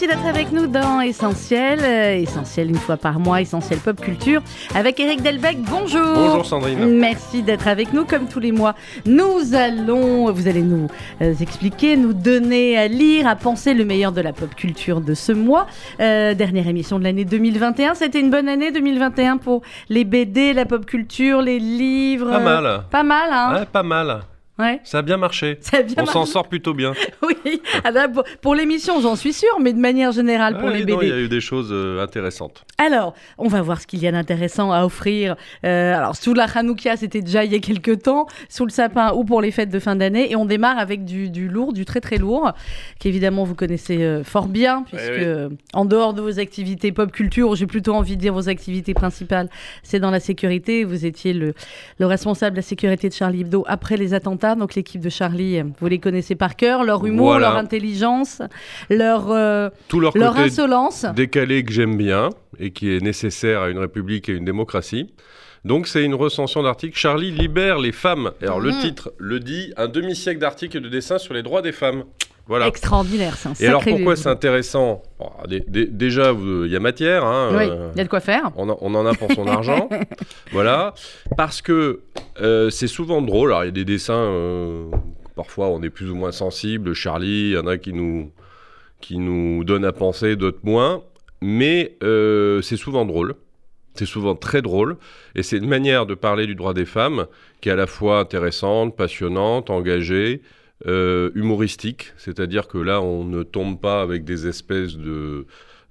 Merci d'être avec nous dans Essentiel, euh, Essentiel une fois par mois, Essentiel Pop Culture, avec Eric Delbecq. Bonjour. Bonjour Sandrine. Merci d'être avec nous comme tous les mois. Nous allons, vous allez nous euh, expliquer, nous donner à lire, à penser le meilleur de la pop culture de ce mois. Euh, dernière émission de l'année 2021. C'était une bonne année 2021 pour les BD, la pop culture, les livres. Pas mal. Pas mal, hein Ouais, pas mal. Ouais. Ça a bien marché. Ça a bien On s'en sort plutôt bien. Oui, Ah pour, l'émission, j'en suis sûre, mais de manière générale pour Ouais, les BD. Il y a eu des choses euh, intéressantes. Alors, on va voir ce qu'il y a d'intéressant à offrir. Euh, alors, sous la Hanouka, c'était déjà il y a quelques temps, sous le sapin ou pour les fêtes de fin d'année. Et on démarre avec du, du lourd, du très très lourd, qu'évidemment vous connaissez euh, fort bien, puisque oui. euh, en dehors de vos activités pop culture, j'ai plutôt envie de dire vos activités principales, c'est dans la sécurité. Vous étiez le, le responsable de la sécurité de Charlie Hebdo après les attentats. Donc, l'équipe de Charlie, vous les connaissez par cœur, leur humour, Voilà. leur intelligence, leur, euh, Tout leur leur côté insolence. décalé que j'aime bien et qui est nécessaire à une république et une démocratie. Donc c'est une recension d'articles. Charlie libère les femmes. Et Alors le Mhm. titre le dit, un demi-siècle d'articles et de dessins sur les droits des femmes. Voilà. Extraordinaire, c'est un Et alors sacré pourquoi c'est intéressant Bon, Déjà, il y a matière. hein, Oui, euh, il y a de quoi faire. On, en- on en a pour son argent. Voilà. Parce que euh, c'est souvent drôle. Alors, il y a des dessins, euh, parfois on est plus ou moins sensible. Charlie, il y en a qui nous, qui nous donnent à penser, d'autres moins. Mais c'est souvent drôle. C'est souvent très drôle. Et c'est une manière de parler du droit des femmes qui est à la fois intéressante, passionnante, engagée. Euh, humoristique, c'est-à-dire que là, on ne tombe pas avec des espèces de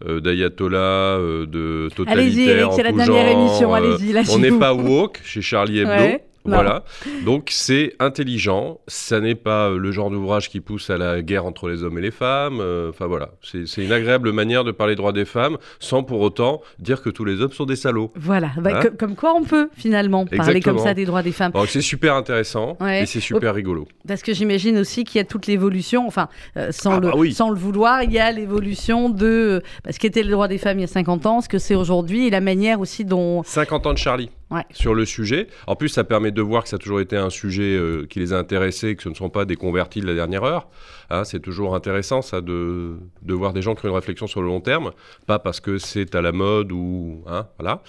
euh, d'ayatollahs, euh, de Allez-y, Eric, en c'est la dernière genre, émission, allez-y, on n'est pas woke chez Charlie Hebdo. Ouais, non. Voilà. Donc c'est intelligent. Ça n'est pas euh, le genre d'ouvrage qui pousse à la guerre entre les hommes et les femmes. euh, Enfin voilà. C'est une agréable manière de parler droits des femmes sans pour autant dire que tous les hommes sont des salauds. Voilà, Bah, Hein co- comme quoi on peut finalement parler comme ça des droits des femmes. C'est super intéressant Ouais. et c'est super rigolo. Parce que j'imagine aussi qu'il y a toute l'évolution, enfin, euh, sans, Ah le, bah oui. sans le vouloir, il y a l'évolution de bah, ce qu'était le droit des femmes il y a 50 ans, ce que c'est aujourd'hui, et la manière aussi dont... 50 ans de Charlie Sur le sujet. En plus, ça permet de voir que ça a toujours été un sujet euh, qui les a intéressés, que ce ne sont pas des convertis de la dernière heure. Hein, c'est toujours intéressant, ça, de, de voir des gens qui ont une réflexion sur le long terme, pas parce que c'est à la mode ou. Hein, voilà.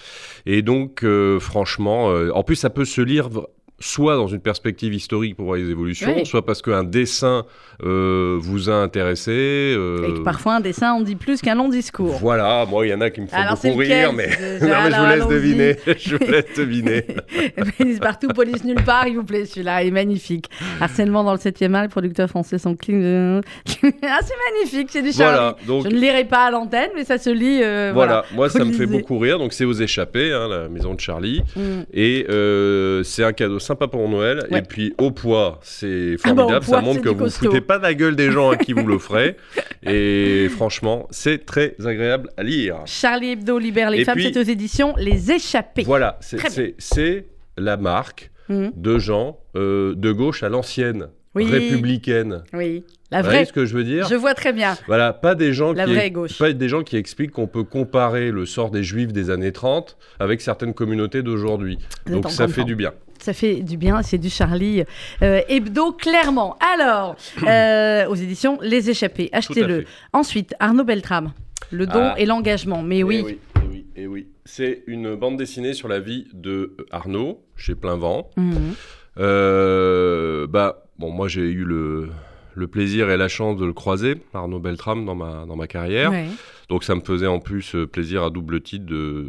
Et donc, euh, franchement, euh, en plus, ça peut se lire. Soit dans une perspective historique pour voir les évolutions, Oui. soit parce qu'un dessin euh, vous a intéressé. euh, Et que parfois un dessin en dit plus qu'un long discours. Voilà, moi il y en a qui me font Alors, beaucoup rire, mais déjà non, mais je vous laisse deviner. je vous laisse deviner. Police partout, police nulle part, il vous plaît, celui-là est magnifique. Harcèlement dans le 7e art, les producteurs français sont clean. ah, c'est magnifique, c'est du. Voilà, donc Je ne lirai pas à l'antenne, mais ça se lit. euh, voilà, moi ça me fait beaucoup rire. Donc c'est aux échappés, hein, la maison de Charlie, Mm. et c'est un cadeau sympa pour Noël. Ouais. Et puis au poids, c'est Ah bah, formidable. poids, ça montre que vous costaud. foutez pas la gueule des gens à qui vous l'offrez. Et franchement, c'est très agréable à lire. Charlie Hebdo libère les Et femmes, puis- c'est aux éditions Les Échappés. Voilà, c'est- la marque Mhm. de gens euh, de gauche à l'ancienne, Oui. républicaine. Oui, la Vous voyez vraie. ce que je veux dire? Je vois très bien. Voilà, pas des gens La qui vraie gauche. pas des gens qui expliquent qu'on peut comparer le sort des juifs des années 30 avec certaines communautés d'aujourd'hui. Vous Donc ça fait du bien. Ça fait du bien, c'est du Charlie euh, Hebdo, clairement. Alors, euh, aux éditions Les Échappés, achetez-le. Ensuite, Arnaud Beltrame, le don Ah. et l'engagement. Mais Eh oui, oui, eh oui, eh oui. C'est une bande dessinée sur la vie de Arnaud chez Plein Vent. Mhm. Euh, bah bon, moi j'ai eu le le plaisir et la chance de le croiser, Arnaud Beltrame, dans ma, dans ma carrière. Ouais. Donc ça me faisait en plus euh, plaisir à double titre de,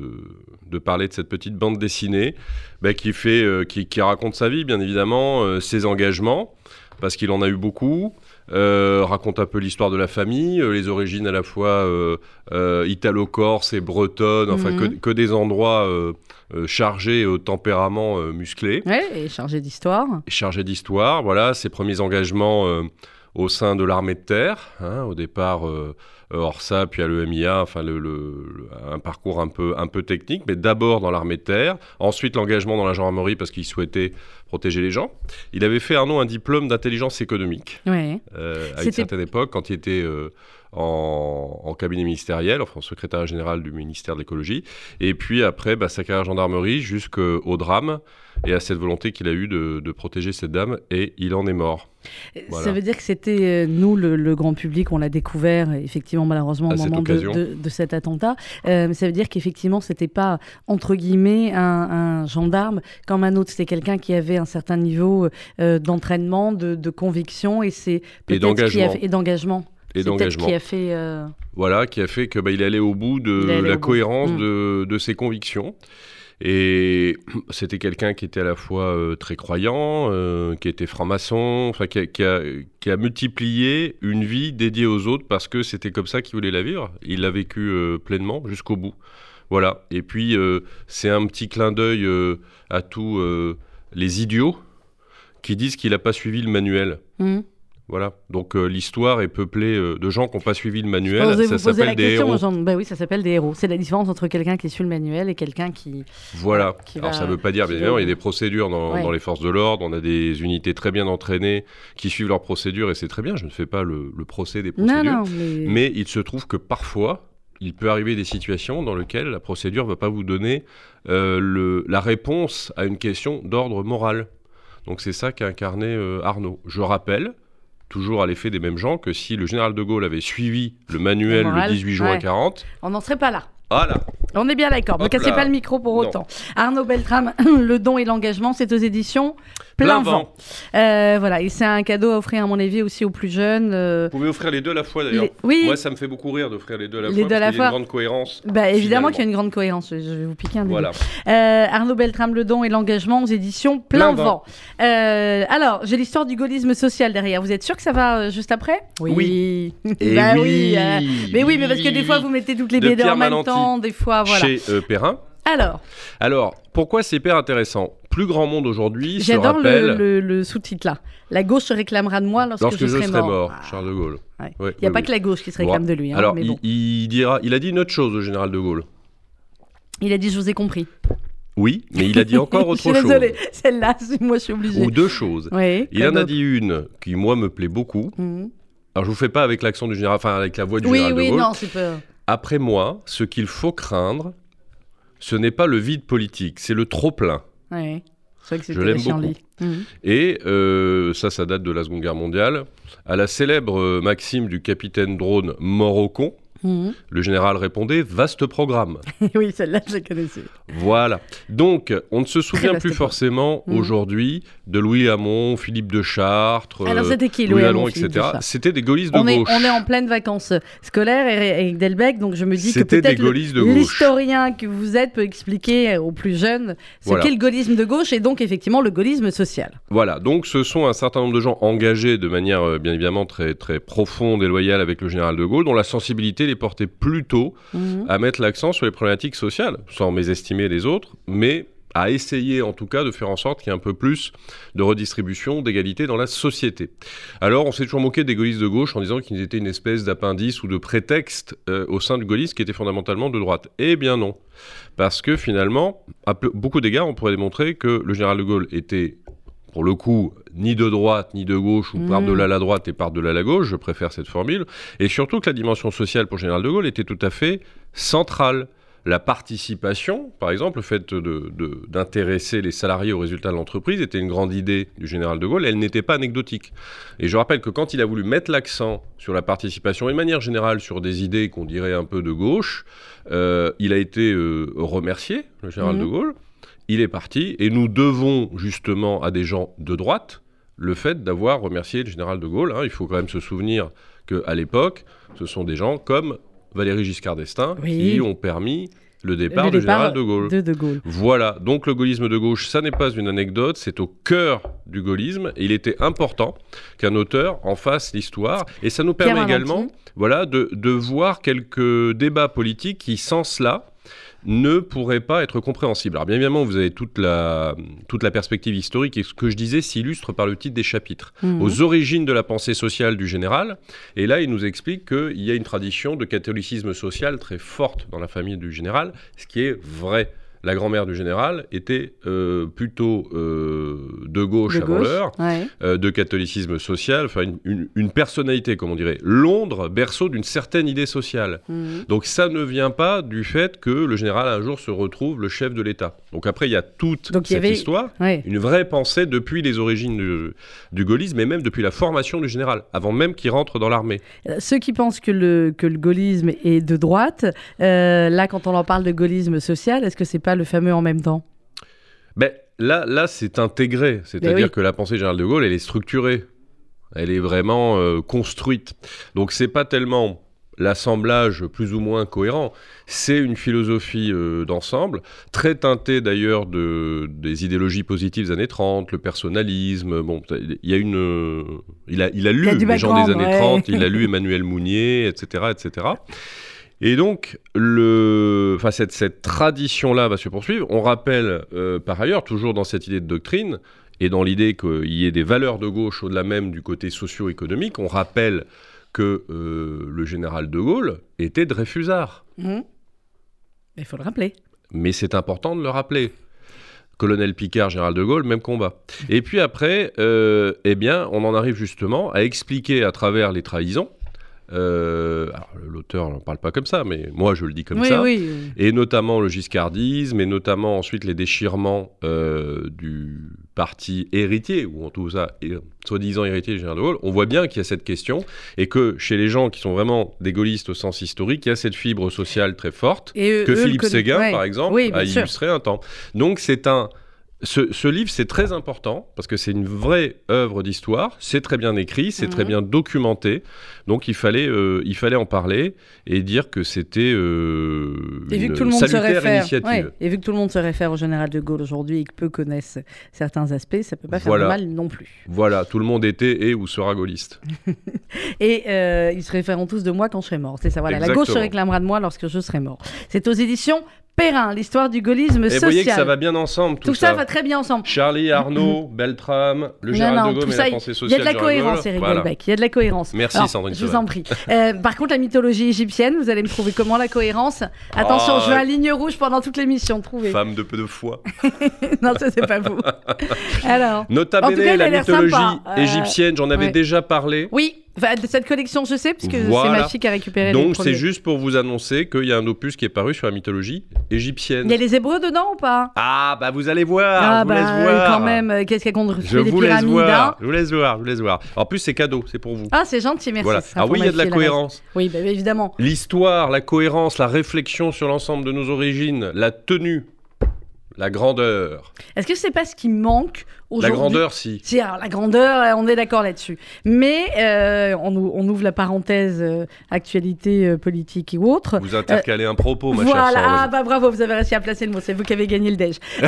de parler de cette petite bande dessinée bah, qui, fait, euh, qui, qui raconte sa vie, bien évidemment, euh, ses engagements, parce qu'il en a eu beaucoup. euh, raconte un peu l'histoire de la famille, les origines à la fois italo-corse et bretonne, enfin que, Mhm. que des endroits chargés au tempérament musclé Ouais, et chargé d'histoire. chargé d'histoire, voilà, ses premiers engagements au sein de l'armée de terre. hein, au départ, euh, Orsa, puis à l'EMIA, enfin le, le- le- un parcours un peu, un peu technique, mais d'abord dans l'armée de terre. Ensuite, l'engagement dans la gendarmerie parce qu'il souhaitait protéger les gens. Il avait fait Arnaud un diplôme d'intelligence économique Ouais. euh, à une certaine époque, quand il était euh, en, en cabinet ministériel, enfin secrétaire général du ministère de l'écologie. Et puis après, bah, sa carrière gendarmerie jusqu'au drame et à cette volonté qu'il a eue de, de protéger cette dame. Et il en est mort. Voilà. Ça veut dire que c'était euh, nous, le, le grand public, on l'a découvert, effectivement, malheureusement, au moment de, occasion. de- de cet attentat. Euh, ça veut dire qu'effectivement, c'était pas, entre guillemets, un, un gendarme comme un autre. C'était quelqu'un qui avait un certain niveau euh, d'entraînement, de, de conviction, et c'est et d'engagement. Et d'engagement. qui a fait. euh, Voilà, qui a fait que bah, il allait au bout de la au cohérence Mm. de, de ses convictions. Et c'était quelqu'un qui était à la fois euh, très croyant, euh, qui était franc-maçon, qui a, qui a- multiplié une vie dédiée aux autres parce que c'était comme ça qu'il voulait la vivre. Il l'a vécu euh, pleinement jusqu'au bout. Voilà. Et puis c'est un petit clin d'œil à tous les idiots qui disent qu'il n'a pas suivi le manuel. hum. Voilà. Donc euh, l'histoire est peuplée euh, de gens qui n'ont pas suivi le manuel. Ça vous la s'appelle des question, héros. Bah oui, ça s'appelle des héros. C'est la différence entre quelqu'un qui suit le manuel et quelqu'un qui. Voilà. qui Alors va- ça ne veut pas dire, bien évidemment, il y a des procédures dans, Ouais. dans les forces de l'ordre, on a des unités très bien entraînées qui suivent leurs procédures et c'est très bien, je ne fais pas le, le procès des Non, procédures. non, mais. Mais il se trouve que parfois, il peut arriver des situations dans lesquelles la procédure ne va pas vous donner euh, le- la réponse à une question d'ordre moral. Donc c'est ça qu'a incarné euh, Arnaud. Je rappelle, toujours à l'effet des mêmes gens, que si le général de Gaulle avait suivi le manuel Le moral, le 18 juin ouais. 40, On n'en serait pas là. Voilà, On est bien d'accord. Ne cassez pas le micro pour Non. autant. Arnaud Beltrame, Le don et l'engagement, c'est aux éditions Plein, Plein vent. vent. Euh, voilà, et c'est un cadeau à offrir, à mon avis, aussi aux plus jeunes. euh, Vous pouvez offrir les deux à la fois d'ailleurs. les- Oui, Moi, ça me fait beaucoup rire d'offrir les deux à la Les fois deux à la qu'il y a fois. une grande cohérence. bah, évidemment qu'il y a une grande cohérence. Je vais vous piquer un début. Voilà. Euh, Arnaud Beltrame, Le don et l'engagement aux éditions Plein, Plein vent. Euh, alors, j'ai l'histoire du gaullisme social derrière. Vous êtes sûr que ça va euh, juste après? Oui. Et bah oui. euh, mais oui, mais parce que oui. des fois, vous mettez toutes les BD en même Malanty. Temps, des fois, voilà. Chez euh, Perrin. Alors, Alors, pourquoi c'est hyper intéressant? Plus grand monde aujourd'hui se j'adore rappelle le, le- le sous-titre là. La gauche se réclamera de moi lorsque, lorsque je serai mort. Ah. Charles de Gaulle. Ouais, Il n'y a oui, pas oui. que la gauche qui se Bon, réclame de lui. hein, Alors, mais il, bon. il dira, il a dit une autre chose, le général de Gaulle. Il a dit Je vous ai compris. Oui, mais il a dit encore je autre suis chose. désolée, celle-là, moi je suis obligée. Ou deux choses. Oui, Il en a dit une qui, moi, me plaît beaucoup. Mhm. Alors, je vous fais pas avec l'accent du général, enfin, avec la voix du Oui, général de oui, Gaulle. non, c'est pas. Après moi, ce qu'il faut craindre, ce n'est pas le vide politique, c'est le trop-plein. Ouais. C'est vrai que Je l'aime Charlie. Mhm. Et euh, ça, ça date de la Seconde Guerre mondiale. À la célèbre euh, maxime du capitaine drone mort Mhm. le général répondait vaste programme. oui, celle-là, je la connaissais. Voilà. Donc, on ne se souvient plus forcément Mhm. aujourd'hui de Louis Hamon, Philippe de Chartres, Alors, euh, c'était qui, Louis Louis Hamon, etc. C'était des gaullistes de On est, gauche. on est en pleine vacances scolaires avec Delbecq, donc je me dis que peut-être l'historien que vous êtes peut expliquer aux plus jeunes ce Voilà. qu'est le gaullisme de gauche et donc effectivement le gaullisme social. Voilà, donc ce sont un certain nombre de gens engagés de manière euh, bien évidemment très, très profonde et loyale avec le général de Gaulle, dont la sensibilité les portait plutôt Mhm. à mettre l'accent sur les problématiques sociales, sans mésestimer les autres, mais à essayer en tout cas de faire en sorte qu'il y ait un peu plus de redistribution, d'égalité dans la société. Alors on s'est toujours moqué des gaullistes de gauche en disant qu'ils étaient une espèce d'appendice ou de prétexte euh, au sein du gaullisme qui était fondamentalement de droite. Eh bien non, parce que finalement, à beaucoup d'égards, on pourrait démontrer que le général de Gaulle était pour le coup, ni de droite ni de gauche, ou Mhm. par-delà la droite et par-delà la gauche, je préfère cette formule, et surtout que la dimension sociale pour général de Gaulle était tout à fait centrale. La participation, par exemple, le fait de- de- d'intéresser les salariés aux résultats de l'entreprise était une grande idée du général de Gaulle, elle n'était pas anecdotique. Et je rappelle que quand il a voulu mettre l'accent sur la participation et de manière générale sur des idées qu'on dirait un peu de gauche, euh, il a été euh, remercié, le général Mhm. de Gaulle. Il est parti et nous devons justement à des gens de droite le fait d'avoir remercié le général de Gaulle. hein. Il faut quand même se souvenir qu'à l'époque, ce sont des gens comme Valéry Giscard d'Estaing Oui. qui ont permis le départ Le du général de Gaulle. De De Gaulle. Voilà, donc le gaullisme de gauche, ça n'est pas une anecdote, c'est au cœur du gaullisme, et il était important qu'un auteur en fasse l'histoire, et ça nous permet également voilà, de, de voir quelques débats politiques qui, sans cela, ne pourrait pas être compréhensible. Alors bien évidemment, vous avez toute la, toute la perspective historique et ce que je disais s'illustre par le titre des chapitres. Mhm. Aux origines de la pensée sociale du général, et là il nous explique qu'il y a une tradition de catholicisme social très forte dans la famille du général, ce qui est vrai. La grand-mère du général était euh, plutôt euh, de gauche De avant l'heure, Ouais. euh, de catholicisme social, enfin une, une- une personnalité, comme on dirait. Londres, berceau d'une certaine idée sociale. Mhm. Donc ça ne vient pas du fait que le général un jour se retrouve le chef de l'État. Donc après, il y a toute Donc, cette avait- histoire, Ouais. une vraie pensée depuis les origines du, du gaullisme et même depuis la formation du général, avant même qu'il rentre dans l'armée. Ceux qui pensent que le, que le gaullisme est de droite, là, quand on en parle de gaullisme social, est-ce que c'est pas le fameux en même temps Ben, là, là c'est intégré, c'est-à-dire oui. que la pensée générale de Gaulle, elle est structurée, elle est vraiment euh, construite. Donc c'est pas tellement l'assemblage plus ou moins cohérent, c'est une philosophie euh, d'ensemble, très teintée d'ailleurs de, des idéologies positives des années 30, le personnalisme, bon, il y a une... euh, il, a, il a lu Il a les gens des années ouais. 30, il a lu Emmanuel Mounier, etc., etc. Et donc, le, enfin, cette, cette tradition-là va se poursuivre. On rappelle, euh, par ailleurs, toujours dans cette idée de doctrine, et dans l'idée qu'il y ait des valeurs de gauche au-delà même du côté socio-économique, on rappelle que euh, le général de Gaulle était Dreyfusard. Mhm. Il faut le rappeler. Mais c'est important de le rappeler. Colonel Picard, général de Gaulle, même combat. Et puis après, euh, eh bien, on en arrive justement à expliquer à travers les trahisons. Euh, alors, l'auteur n'en parle pas comme ça, mais moi je le dis comme oui, ça. oui. Et notamment le giscardisme, et notamment ensuite les déchirements euh, du parti héritier, ou en tout cas, hé- soi-disant héritier du général de Gaulle. On voit bien qu'il y a cette question, et que chez les gens qui sont vraiment des gaullistes au sens historique, il y a cette fibre sociale très forte, Et que eux Philippe Séguin, ouais. par exemple, a sûr. illustré un temps. Donc c'est un... Ce, ce livre, c'est très important parce que c'est une vraie œuvre d'histoire. C'est très bien écrit, c'est très Mhm. bien documenté. Donc il fallait, euh, il fallait en parler et dire que c'était euh, une que tout le monde se salutaire réfère, initiative. ouais, et vu que tout le monde se réfère au général de Gaulle aujourd'hui et que peu connaissent certains aspects, ça peut pas faire de mal non plus. Voilà, tout le monde était et ou sera gaulliste. Et euh, ils se référeront tous de moi quand je serai mort. C'est ça, voilà. La gauche se réclamera de moi lorsque je serai mort. C'est aux éditions Perrin, l'histoire du gaullisme Et vous social. voyez que ça va bien ensemble, tout, tout ça. va très bien ensemble. Charlie, Arnaud, Beltrame, le Non, général non, de Gaulle et ça, la il- pensée Il y a sociale de la cohérence. Eric Voilà. Il y a de la cohérence. Merci, Alors, Sandrine Je vous en prie. Euh, par contre, la mythologie égyptienne, vous allez me trouver comment la cohérence Attention, Ah, je veux un ligne rouge pendant toute l'émission. Trouvez. Femme de peu de foi. non, ça, c'est pas vous. Alors. Nota bene, la mythologie sympa. Euh, égyptienne, j'en avais ouais. déjà parlé. Oui, enfin, de cette collection, je sais, parce que c'est Voilà. ma fille qui a récupéré Donc c'est juste pour vous annoncer qu'il y a un opus qui est paru sur la mythologie égyptienne. Il y a les Hébreux dedans ou pas? Ah bah vous allez voir, Ah je vous bah laisse voir. quand même, euh, qu'est-ce qu'il y a contre Je les vous laisse pyramides voir, hein je vous laisse voir, je vous laisse voir. En plus c'est cadeau, c'est pour vous. Ah, c'est gentil, merci. voilà. Ah oui, il y a de la cohérence. Oui, bah, évidemment. L'histoire, la cohérence, la réflexion sur l'ensemble de nos origines, la tenue, la grandeur. Est-ce que c'est pas ce qui manque La grandeur si. Si, alors la grandeur, euh, on est d'accord là-dessus. Mais euh, on, ou- on ouvre la parenthèse euh, actualité euh, politique et autre. Vous intercalez un propos, ma voilà, chère ah bah bravo, vous avez réussi à placer le mot, c'est vous qui avez gagné le déj.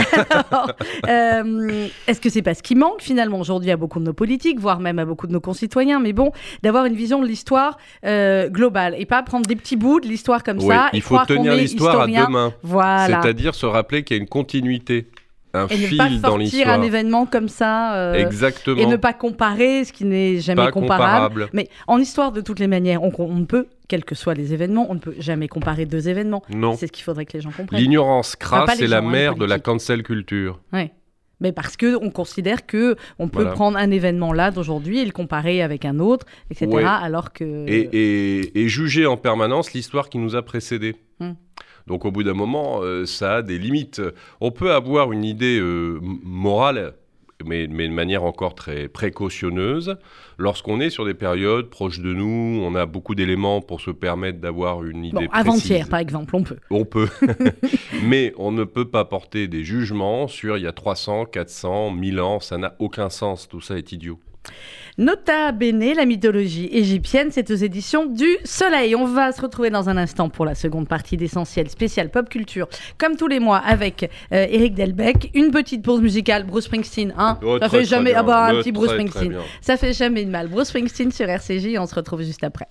Alors, euh, Est-ce que c'est pas ce qui manque finalement aujourd'hui à beaucoup de nos politiques, voire même à beaucoup de nos concitoyens, mais bon, d'avoir une vision de l'histoire euh, globale et pas prendre des petits bouts de l'histoire comme Oui, ça. et il faut tenir l'histoire à deux mains. Voilà. C'est-à-dire se rappeler qu'il y a une continuité, un Et ne fil pas dans sortir l'histoire. un événement comme ça. euh, Exactement. Et ne pas comparer ce qui n'est jamais Pas comparable. comparable. Mais en histoire, de toutes les manières, on, on ne peut, quels que soient les événements, on ne peut jamais comparer deux événements. Non. C'est ce qu'il faudrait que les gens comprennent. L'ignorance Enfin, pas crasse les est la mère de la cancel culture. Ouais. Mais parce que on considère que on peut Voilà. prendre un événement là d'aujourd'hui et le comparer avec un autre, etc. Ouais. Alors que et, et- et juger en permanence l'histoire qui nous a précédés. Hmm. Donc au bout d'un moment, euh, ça a des limites. On peut avoir une idée euh, morale, mais, mais de manière encore très précautionneuse, lorsqu'on est sur des périodes proches de nous, on a beaucoup d'éléments pour se permettre d'avoir une idée bon, avant-hier par exemple, on peut. On peut. mais on ne peut pas porter des jugements sur il y a 300, 400, 1000 ans, ça n'a aucun sens, tout ça est idiot. Nota bene, la mythologie égyptienne, c'est aux éditions du Soleil. On va se retrouver dans un instant pour la seconde partie d'Essentiel spécial pop culture, comme tous les mois avec euh, Eric Delbecq. Une petite pause musicale, Bruce Springsteen, hein Oh, Ça très, fait très jamais, bien. ah bah un petit Bruce très, Springsteen. Ça fait jamais de mal. Bruce Springsteen sur RCJ, on se retrouve juste après.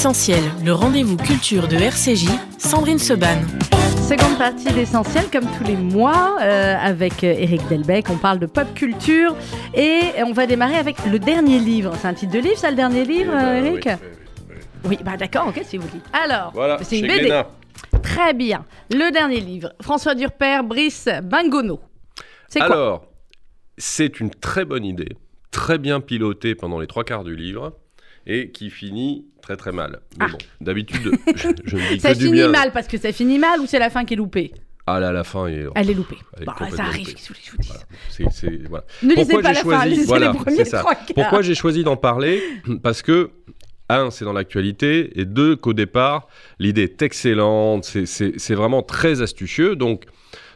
Essentiel, le rendez-vous culture de RCJ, Sandrine Seban. Seconde partie d'Essentiel, comme tous les mois, euh, avec Eric Delbecq. On parle de pop culture et on va démarrer avec le dernier livre. C'est un titre de livre, ça, le dernier livre, euh, Eric Oui, oui, oui, oui. Oui, bah d'accord, ok, si vous dites. Alors, Voilà, c'est une BD. Glénat. Très bien. Le dernier livre, François Durper, Brice Bangono. C'est quoi? Alors, c'est une très bonne idée, très bien pilotée pendant les trois quarts du livre, et qui finit très très mal. Mais Ah. bon, d'habitude, je, je dis Ça que du finit bien. mal parce que ça finit mal ou c'est la fin qui est loupée Ah là, la fin, est- Elle est loupée. Elle est Bon, complètement ça arrive, loupée. je vous dis Voilà. Voilà. Ne lisez Pourquoi pas j'ai la fin, lisez voilà, les premiers ça. trois. Pourquoi j'ai choisi d'en parler Parce que, un, c'est dans l'actualité, et deux, qu'au départ, l'idée est excellente, c'est vraiment très astucieux. Donc,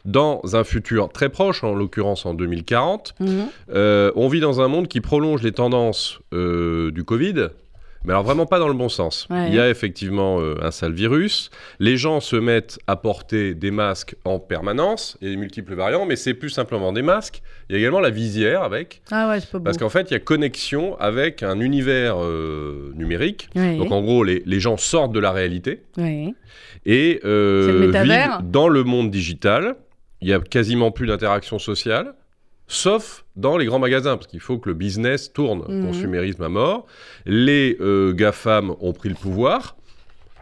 dans un futur très proche, en l'occurrence en 2040, Mhm. euh, on vit dans un monde qui prolonge les tendances euh, du Covid. Mais alors vraiment pas dans le bon sens. Ouais. Il y a effectivement euh, un sale virus. Les gens se mettent à porter des masques en permanence. Il y a des multiples variants, mais c'est plus simplement des masques. Il y a également la visière avec. Ah ouais, c'est pas beau. Parce qu'en fait, il y a connexion avec un univers euh, numérique. Donc en gros, les, les gens sortent de la réalité et euh, vivent dans le monde digital. Il y a quasiment plus d'interaction sociale, sauf dans les grands magasins, parce qu'il faut que le business tourne, Mhm. consumérisme à mort. Les euh, GAFAM ont pris le pouvoir.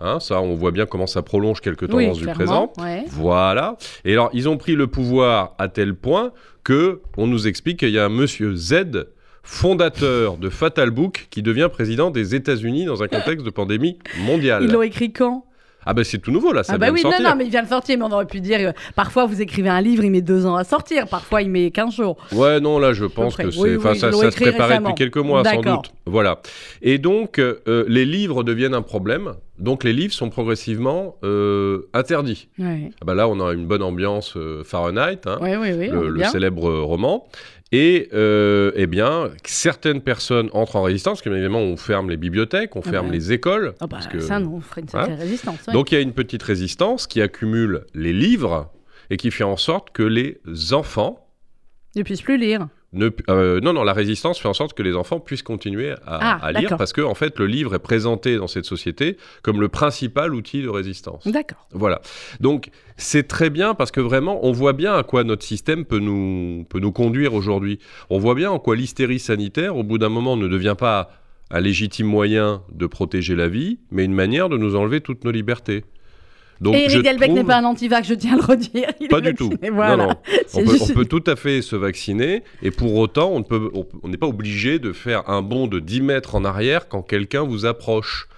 Hein, ça, on voit bien comment ça prolonge quelques Oui, tendances du présent. ouais. Voilà. Et alors, ils ont pris le pouvoir à tel point que on nous explique qu'il y a un monsieur Z, fondateur de Fatal Book, qui devient président des États-Unis dans un contexte de pandémie mondiale. Ils l'ont écrit quand? Ah ben c'est tout nouveau là, ça Ah bah vient oui, de sortir. non, non, mais il vient de sortir, mais on aurait pu dire, euh, parfois vous écrivez un livre, il met deux ans à sortir, parfois il met 15 jours. Ouais, non, là, je pense que c'est, Oui, ça, ça se préparait récemment. depuis quelques mois, sans doute. Voilà. Et donc, euh, les livres deviennent un problème. Donc, les livres sont progressivement euh, interdits. Oui, Ah bah là, on a une bonne ambiance Fahrenheit, hein, le, célèbre roman. Et euh, eh bien, certaines personnes entrent en résistance, parce qu'évidemment, on ferme les bibliothèques, on Ah ferme bah. les écoles. Ah bah, parce que- ça, non, on ferait une sacrée résistance. ouais. Donc, il y a une petite résistance qui accumule les livres et qui fait en sorte que les enfants ne puissent plus lire. Ne, euh, non, non, la résistance fait en sorte que les enfants puissent continuer à, Ah, à lire parce que en fait, le livre est présenté dans cette société comme le principal outil de résistance. D'accord. Voilà. Donc, c'est très bien parce que vraiment, on voit bien à quoi notre système peut nous, peut nous conduire aujourd'hui. On voit bien en quoi l'hystérie sanitaire, au bout d'un moment, ne devient pas un légitime moyen de protéger la vie, mais une manière de nous enlever toutes nos libertés. Donc, Et Eric Delbecq n'est pas un antivax, je tiens à le redire. Il Pas du tout. vacciné, Non, Voilà. non. C'est On peut, juste- on peut tout à fait se vacciner et pour autant, on n'est pas obligé de faire un bond de 10 mètres en arrière quand quelqu'un vous approche.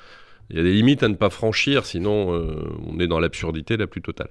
Il y a des limites à ne pas franchir, sinon euh, on est dans l'absurdité la plus totale.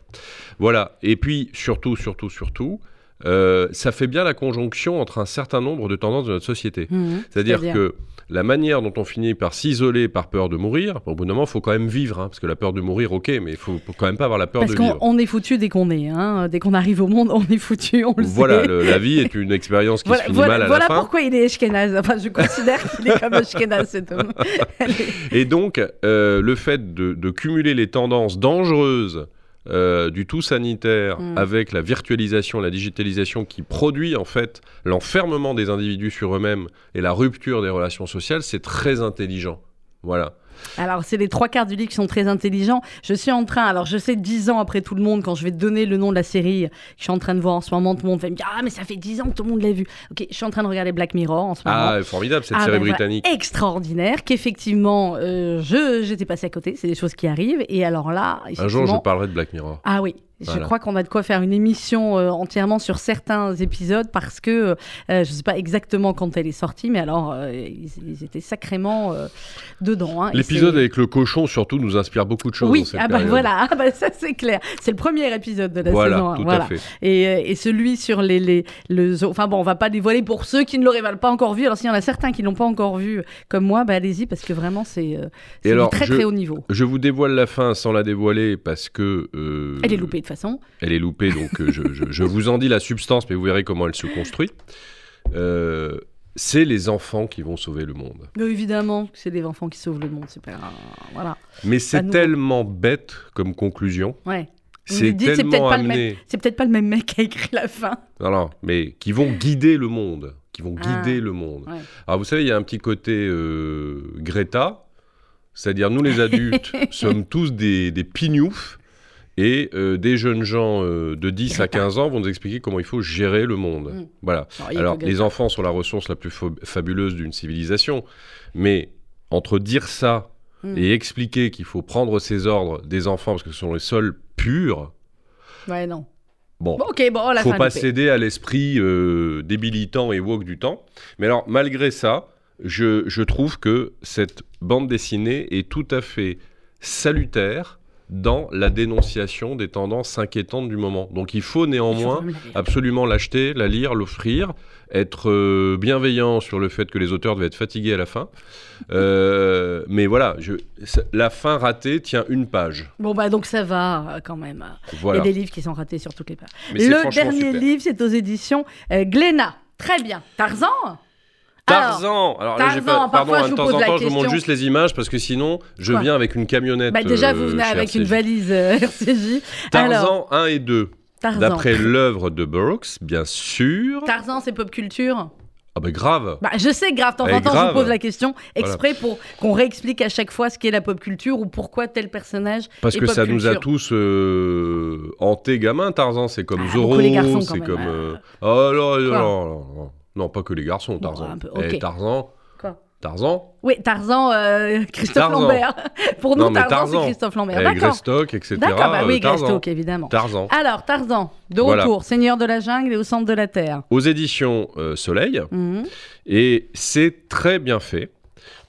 Voilà. Et puis, surtout, surtout, surtout, euh, ça fait bien la conjonction entre un certain nombre de tendances de notre société. Mhm. C'est-à-dire que la manière dont on finit par s'isoler par peur de mourir, au bout d'un moment, il faut quand même vivre, hein, parce que la peur de mourir, ok, mais il faut, faut quand même pas avoir la peur Parce de qu'on vivre. on est foutu dès qu'on est. Hein. Dès qu'on arrive au monde, on est foutu, on le Voilà, sait. le- la vie est une expérience qui Voilà, se finit voilà- mal à voilà la fin. pourquoi il est Ashkenaz. Enfin, je considère qu'il est comme Ashkenaz, cet homme. Et donc, euh, le fait de, de cumuler les tendances dangereuses euh, du tout sanitaire Mm. avec la virtualisation, la digitalisation qui produit en fait l'enfermement des individus sur eux-mêmes et la rupture des relations sociales, c'est très intelligent. Voilà. Alors, c'est les trois quarts du livre qui sont très intelligents. Je suis en train, alors je sais, dix ans après tout le monde, quand je vais donner le nom de la série que je suis en train de voir en ce moment, tout le monde va me dire Ah, mais ça fait dix ans que tout le monde l'a vu. Ok, je suis en train de regarder Black Mirror en ce moment. Ah, formidable cette Ah, série ben voilà, britannique. extraordinaire, qu'effectivement, euh, je j'étais passé à côté, c'est des choses qui arrivent. Et alors là, Un jour, je parlerai de Black Mirror. Ah oui, je crois qu'on a de quoi faire une émission euh, entièrement sur certains épisodes parce que euh, je ne sais pas exactement quand elle est sortie, mais alors euh, ils, ils étaient sacrément dedans. hein, L'épisode avec le cochon, surtout, nous inspire beaucoup de choses. Oui, dans cette ah bah période. voilà, ah bah ça c'est clair. C'est le premier épisode de la Voilà, saison. un, tout voilà. à fait. Et, et celui sur les, enfin bon, on va pas dévoiler pour ceux qui ne l'auraient pas encore vu. Alors s'il y en a certains qui l'ont pas encore vu, comme moi, bah allez-y parce que vraiment c'est très je- très haut niveau. Je vous dévoile la fin sans la dévoiler parce que. Elle est loupée de façon. Elle est loupée, donc euh, je, je- je vous en dis la substance, mais vous verrez comment elle se construit. Euh, c'est les enfants qui vont sauver le monde. Mais évidemment, c'est des enfants qui sauvent le monde, c'est pas voilà. Mais c'est tellement bête comme conclusion. Ouais. C'est tellement pas le même. amené. C'est peut-être pas le même mec qui a écrit la fin. Non, non, mais qui vont guider le monde. Qui vont Ah, guider le monde. ouais. Alors vous savez, il y a un petit côté euh, Greta. C'est-à-dire, nous les adultes sommes tous des, des pignoufs et euh, des jeunes gens euh, de 10 à 15 ans vont nous expliquer comment il faut gérer le monde. Mm. Voilà. Alors, les enfants sont la ressource la plus fa- fabuleuse d'une civilisation, mais entre dire ça Mm. et expliquer qu'il faut prendre ses ordres des enfants parce que ce sont les seuls purs, Ouais, non. bon, Bon, ok, bon, la faut pas céder à l'esprit euh, débilitant et woke du temps. Mais alors, malgré ça, je, je trouve que cette bande dessinée est tout à fait salutaire dans la dénonciation des tendances inquiétantes du moment. Donc il faut néanmoins absolument l'acheter, la lire, l'offrir, être euh, bienveillant sur le fait que les auteurs devaient être fatigués à la fin. Euh, mais voilà, je, la fin ratée tient une page. Bon, bah, donc ça va euh, quand même. Voilà. Il y a des livres qui sont ratés sur toutes les pages. Mais Le dernier super. livre, c'est aux éditions euh, Glénat. Très bien. Tarzan? Tarzan Alors là, j'ai pas, pardon, parfois, hein, je de vous temps pose en la temps, je vous montre juste les images parce que sinon, je viens avec une camionnette. bah, déjà, euh, vous venez chez avec une valise euh, RCJ. Tarzan Alors, 1 et 2, Tarzan. d'après l'œuvre de Burroughs, bien sûr. Tarzan, c'est pop culture. Ah bah grave Bah, je sais, grave, de temps Eh, en temps, je vous pose la question exprès pour qu'on réexplique à chaque fois ce qu'est la pop culture ou pourquoi tel personnage Parce est que pop ça nous a tous euh, hantés gamins, Tarzan. C'est comme Ah, Zorro, c'est comme... euh. euh, Oh non, non, Quoi non, pas que les garçons, Bon, Tarzan. un peu, Eh, ok. Tarzan, Quoi? Tarzan, Oui, Tarzan, euh, Christophe Tarzan. Lambert. pour nous, Non, mais Tarzan, Tarzan. c'est Christophe Lambert. eh, D'accord. Greystock, etc. D'accord, bah oui, euh, Tarzan. Greystock, évidemment. Tarzan. Alors, Tarzan, de Voilà. retour, Seigneur de la jungle et au centre de la terre. Aux éditions euh, Soleil, Mhm. Et c'est très bien fait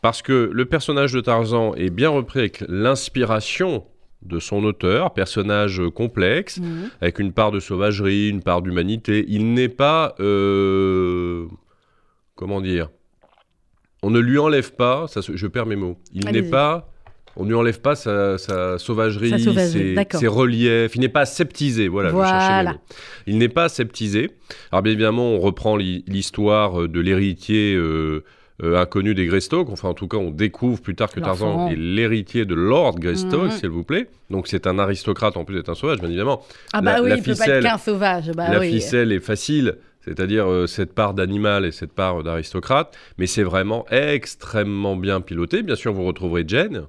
parce que le personnage de Tarzan est bien repris avec l'inspiration de son auteur, personnage complexe, Mhm. avec une part de sauvagerie, une part d'humanité. Il n'est pas... euh, comment dire On ne lui enlève pas... Ça, je perds mes mots. Il n'est pas... On ne lui enlève pas sa, sa sauvagerie, Sa sauvagerie, ses, reliefs. Il n'est pas aseptisé. Voilà. Il n'est pas aseptisé. Alors bien évidemment, on reprend l'hi- l'histoire euh, de l'héritier euh, euh, inconnu des Greystock. Enfin, en tout cas, on découvre plus tard que. Tarzan est l'héritier de Lord Greystock, Mhm. s'il vous plaît. Donc c'est un aristocrate en plus d'être un sauvage, bien évidemment. Ah bah La- oui, la il peut pas ficelle- être qu'un sauvage. Bah la oui. ficelle est facile, c'est-à-dire euh, cette part d'animal et cette part d'aristocrate, mais c'est vraiment extrêmement bien piloté. Bien sûr, vous retrouverez Jen.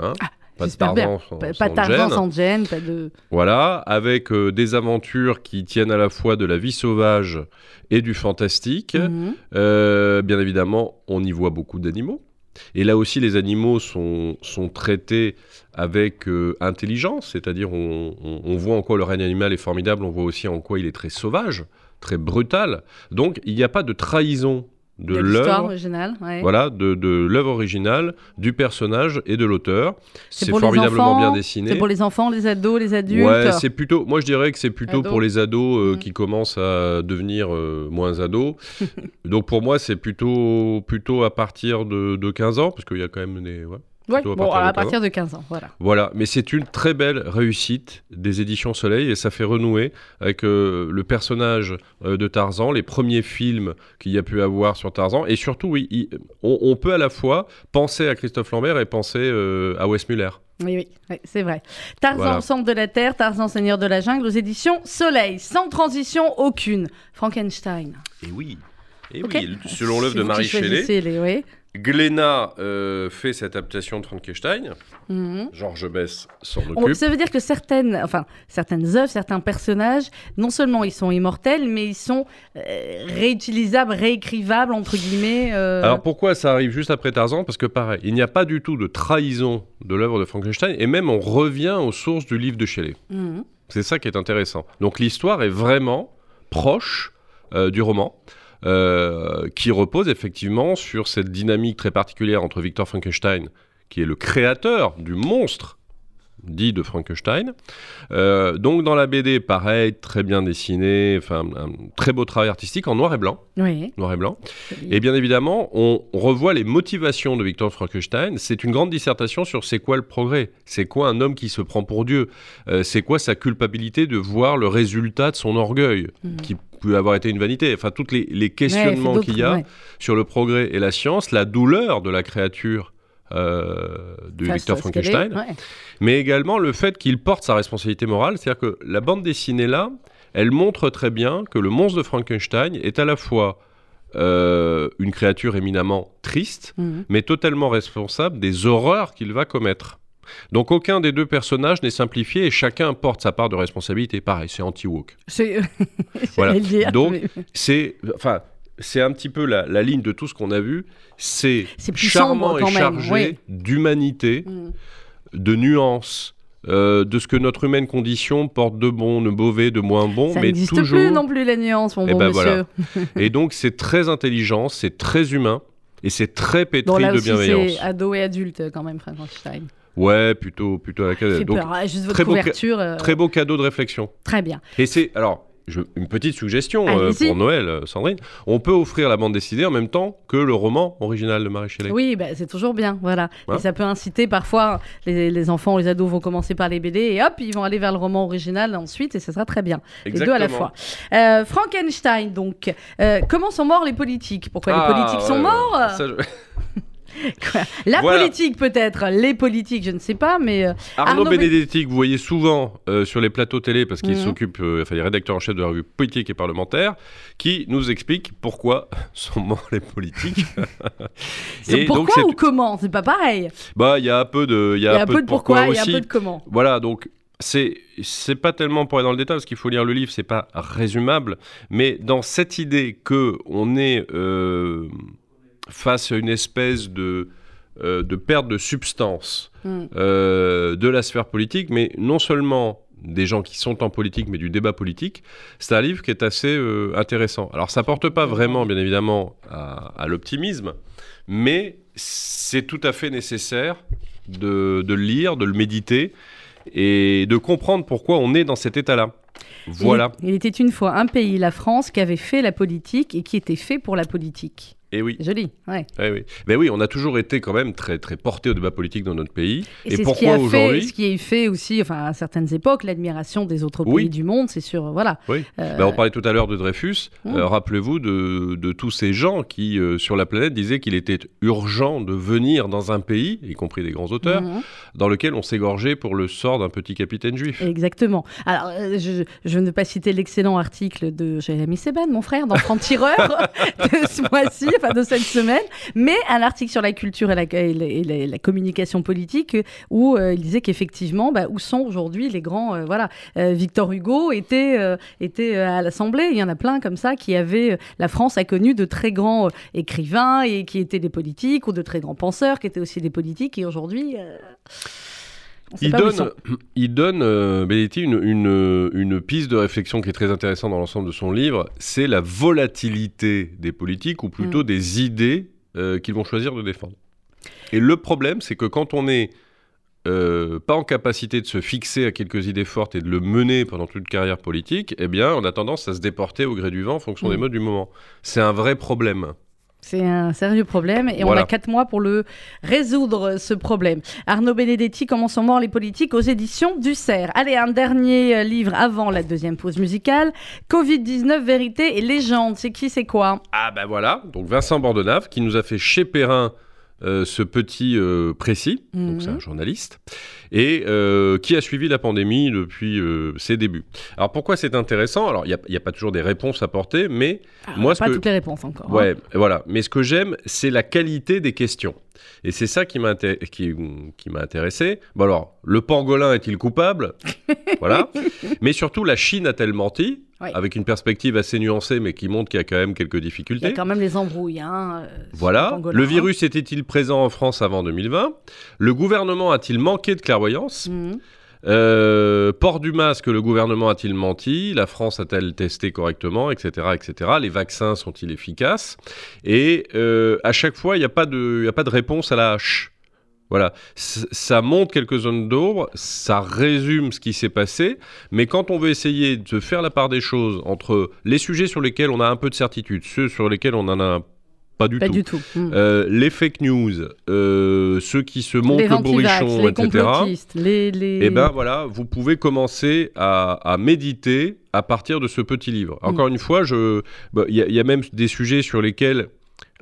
Hein pas de. Tarzan sans, Pas, sans pas Tarzan Jen. sans Jen, pas de... Voilà, avec euh, des aventures qui tiennent à la fois de la vie sauvage et du fantastique. Mhm. Euh, bien évidemment, on y voit beaucoup d'animaux. Et là aussi, les animaux sont, sont traités avec euh, intelligence, c'est-à-dire on, on- on voit en quoi le règne animal est formidable, on voit aussi en quoi il est très sauvage, très brutal. Donc, il n'y a pas de trahison de l'œuvre. originale. ouais. Voilà, de, de l'œuvre originale, du personnage et de l'auteur. C'est formidablement enfants, bien dessiné. C'est pour les enfants, les ados, les adultes. Ouais, c'est plutôt. Moi, je dirais que c'est plutôt Ados. pour les ados euh, Mm. qui commencent à devenir euh, moins ados. Donc pour moi, c'est plutôt plutôt à partir de, de 15 ans, parce qu'il y a quand même des. ouais. Ouais, à bon, partir de à 15 partir de 15 ans, voilà. Voilà, mais c'est une très belle réussite des éditions Soleil et ça fait renouer avec euh, le personnage euh, de Tarzan, les premiers films qu'il y a pu avoir sur Tarzan et surtout, oui, il- on, on peut à la fois penser à Christophe Lambert et penser euh, à Wes Muller. Oui, oui, oui, c'est vrai. Tarzan Voilà. centre de la Terre, Tarzan Seigneur de la Jungle aux éditions Soleil, sans transition aucune. Frankenstein. Et oui. Et oui, selon l'œuvre de Marie Shelley, les, oui. Glénat euh, fait cette adaptation de Frankenstein. Mhm. Georges Bess s'en occupe. ça veut dire que certaines, enfin, certaines œuvres, certains personnages, non seulement ils sont immortels, mais ils sont euh, réutilisables, réécrivables, entre guillemets. euh, Alors pourquoi ça arrive juste après Tarzan? Parce que pareil, il n'y a pas du tout de trahison de l'œuvre de Frankenstein et même on revient aux sources du livre de Shelley. mhm. C'est ça qui est intéressant. Donc l'histoire est vraiment proche euh, du roman. Euh, qui repose effectivement sur cette dynamique très particulière entre Victor Frankenstein, qui est le créateur du monstre dit de Frankenstein. Euh, donc dans la BD, pareil, très bien dessiné, enfin un très beau travail artistique en noir et blanc, Oui. noir et blanc. Et bien évidemment, on revoit les motivations de Victor Frankenstein. C'est une grande dissertation sur c'est quoi le progrès, c'est quoi un homme qui se prend pour Dieu, Euh, c'est quoi sa culpabilité de voir le résultat de son orgueil, Mhm. qui peut avoir été une vanité. Enfin, tous les, questionnements qu'il y a ouais. sur le progrès et la science, la douleur de la créature euh, de Victor Frankenstein ouais. mais également le fait qu'il porte sa responsabilité morale. C'est-à-dire que la bande dessinée là, elle montre très bien que le monstre de Frankenstein est à la fois euh, une créature éminemment triste, Mhm. mais totalement responsable des horreurs qu'il va commettre. Donc aucun des deux personnages n'est simplifié et chacun porte sa part de responsabilité. Pareil, c'est anti-woke. C'est. Voilà. dire, Donc, mais- C'est, enfin, c'est un petit peu la, la ligne de tout ce qu'on a vu. C'est charmant et chargé d'humanité, Mhm. de nuances, euh, de ce que notre humaine condition porte de bon, de mauvais, de moins bon, Ça mais toujours. plus non plus la nuance, mon Eh bon ben monsieur. voilà. Et donc c'est très intelligent, c'est très humain et c'est très pétri là de aussi bienveillance. c'est ado et adulte quand même Frankenstein. Ouais, plutôt, plutôt à la Fait Donc peur, juste votre très beau euh, très beau cadeau de réflexion. Très bien. Et c'est alors. Je- une petite suggestion euh, pour Noël, euh, Sandrine. On peut offrir la bande dessinée en même temps que le roman original de Marie Shelley. Oui, bah, c'est toujours bien, voilà. Hein et ça peut inciter parfois les, les enfants, les ados vont commencer par les BD et hop, ils vont aller vers le roman original ensuite et ça sera très bien. Les deux à la fois. Euh, Frankenstein, donc. Euh, comment sont morts les politiques? Pourquoi Ah, les politiques sont morts ouais. Ça, je- Quoi La Voilà. politique peut-être, les politiques, je ne sais pas, mais euh, Arnaud, Arnaud que vous voyez souvent euh, sur les plateaux télé parce qu'il Mhm. s'occupe, euh, enfin, il est rédacteur en chef de la revue politique et parlementaire, qui nous explique pourquoi sont morts les politiques. c'est Et pourquoi ou comment? C'est pas pareil. Bah, il y a un peu de, il y a y a un peu de pourquoi, il y a un peu de comment. Voilà, donc c'est c'est pas tellement pour aller dans le détail parce qu'il faut lire le livre, c'est pas résumable, mais dans cette idée que on est face à une espèce de euh, de perte de substance Hmm. euh, de la sphère politique, mais non seulement des gens qui sont en politique, mais du débat politique, c'est un livre qui est assez euh, intéressant. Alors ça porte pas vraiment, bien évidemment, à, à l'optimisme, mais c'est tout à fait nécessaire de, de le lire, de le méditer et de comprendre pourquoi on est dans cet état-là. Voilà. Il, il était une fois un pays, la France, qui avait fait la politique et qui était fait pour la politique. Et oui. Joli, ouais. Eh oui. Ben oui, on a toujours été quand même très très porté au débat politique dans notre pays. Et, Et, c'est ce qui pourquoi a fait, aujourd'hui ce qui a fait aussi, enfin à certaines époques, l'admiration des autres Oui. pays du monde, c'est sûr, voilà. Oui. Euh, Ben, on parlait tout à l'heure de Dreyfus. Mm. Euh, Rappelez-vous de, de tous ces gens qui, euh, sur la planète, disaient qu'il était urgent de venir dans un pays, y compris des grands auteurs, mhm. dans lequel on s'égorgeait pour le sort d'un petit capitaine juif. Exactement. Alors, je, je ne vais pas citer l'excellent article de Jérémy Seban, mon frère, dans Franc-Tireur, de ce mois-ci, de cette semaine, mais un article sur la culture et la, communication politique, où euh, il disait qu'effectivement, bah, où sont aujourd'hui les grands... euh, voilà, Euh, Victor Hugo était, était à l'Assemblée, il y en a plein comme ça, qui avaient... la France a connu de très grands écrivains, et qui étaient des politiques, ou de très grands penseurs, qui étaient aussi des politiques, et aujourd'hui... Il donne, il donne euh, Benedetti, une, une, une piste de réflexion qui est très intéressante dans l'ensemble de son livre, c'est la volatilité des politiques, ou plutôt Mm. des idées euh, qu'ils vont choisir de défendre. Et le problème, c'est que quand on n'est euh, pas en capacité de se fixer à quelques idées fortes et de le mener pendant toute carrière politique, eh bien, on a tendance à se déporter au gré du vent en fonction des Mm. modes du moment. C'est un vrai problème. C'est un sérieux problème et on a quatre mois pour le résoudre, ce problème. Arnaud Benedetti, Comment sont morts les politiques aux éditions du CERF? Allez, un dernier euh, livre avant la deuxième pause musicale. Covid-19, vérité et légende. C'est qui, c'est quoi? Ah ben voilà, donc Vincent Bordenave qui nous a fait chez Perrin euh, ce petit euh, précis, donc Mhm. c'est un journaliste, et euh, qui a suivi la pandémie depuis ses débuts. Alors pourquoi c'est intéressant? Alors il n'y a, pas toujours des réponses à porter, mais Ah, Moi, ce Pas que- toutes les réponses encore. hein. ouais, voilà. Mais ce que j'aime, c'est la qualité des questions. Et c'est ça qui m'a inté- qui, qui m'a intéressé. Bon alors, le pangolin est-il coupable? Voilà. Mais surtout, la Chine a-t-elle menti? Avec une perspective assez nuancée, mais qui montre qu'il y a quand même quelques Il y difficultés. a quand même les embrouilles. Hein, euh, Voilà. Le hein. virus était-il présent en France avant 2020 Le gouvernement a-t-il manqué de clairvoyance? Mhm. Euh, Port du masque, le gouvernement a-t-il menti? La France a-t-elle testé correctement Etc. etc. Les vaccins sont-ils efficaces? Et euh, à chaque fois, il n'y a, a pas de réponse à la hache. Voilà, ça montre quelques zones d'ombre, ça résume ce qui s'est passé, mais quand on veut essayer de faire la part des choses entre les sujets sur lesquels on a un peu de certitude, ceux sur lesquels on en a pas du Pas tout, du tout. Mhm. euh, les fake news, euh, ceux qui se montrent les le bourrichon, les etc. les... les... Et ben voilà, vous pouvez commencer à, à méditer à partir de ce petit livre. Encore une fois, bah, y, il y a même des sujets sur lesquels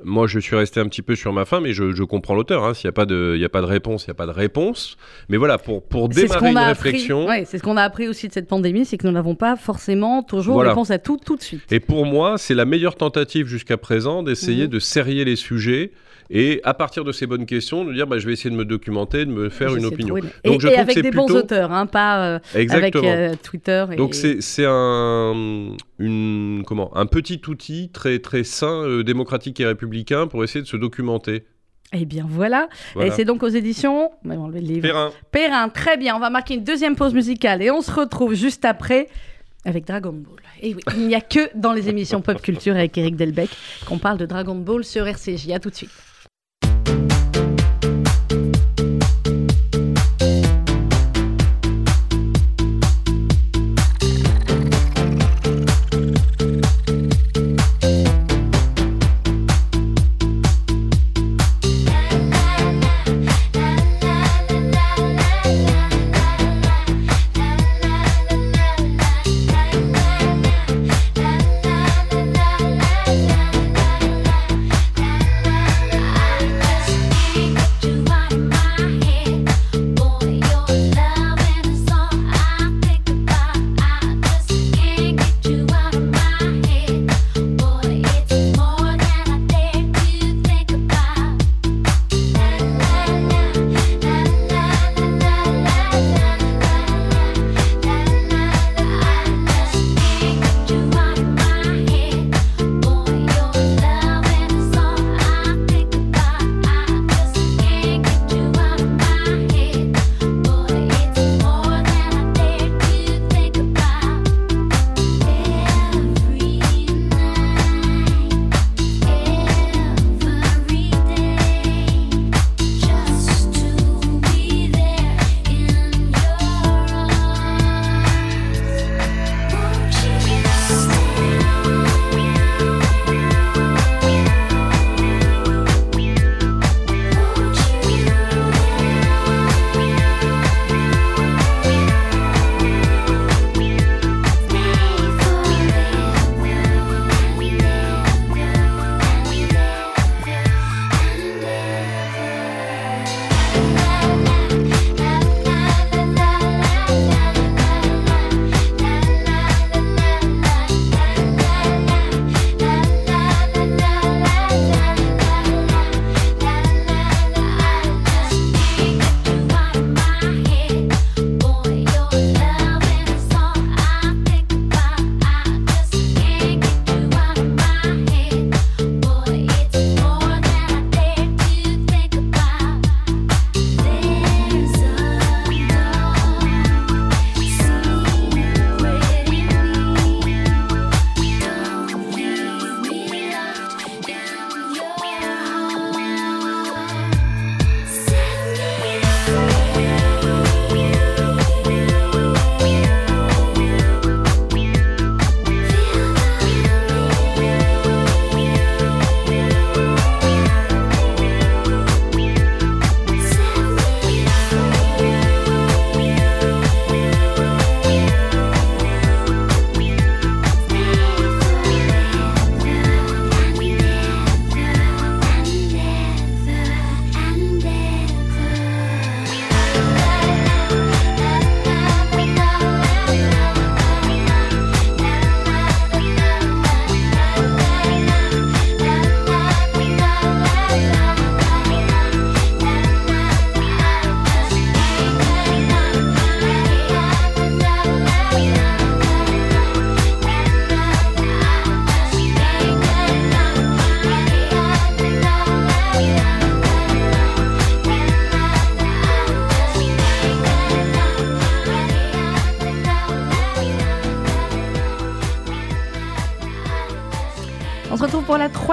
moi, je suis resté un petit peu sur ma fin, mais je, je comprends l'auteur. Hein. S'il n'y a, pas de- y a pas de réponse, il n'y a pas de réponse. Mais voilà, pour, pour démarrer une réflexion. ouais, c'est ce qu'on a appris aussi de cette pandémie, c'est que nous n'avons pas forcément toujours Voilà. réponse à tout tout de suite. Et pour moi, c'est la meilleure tentative jusqu'à présent d'essayer Mhm. de serrer les sujets et à partir de ces bonnes questions, de dire bah, je vais essayer de me documenter, de me faire une opinion. Donc et, je et avec des bons plutôt- auteurs, hein, pas euh, avec euh, Twitter. Et... Donc c'est un une comment un petit outil très très sain, euh, démocratique et républicain pour essayer de se documenter. Eh bien voilà. Voilà. Et c'est donc aux éditions. On le livre. Perrin. Perrin, très bien. On va marquer une deuxième pause musicale et on se retrouve juste après avec Dragon Ball. Et oui, il n'y a que dans les émissions pop culture avec Eric Delbecq qu'on parle de Dragon Ball sur RCJ. À tout de suite.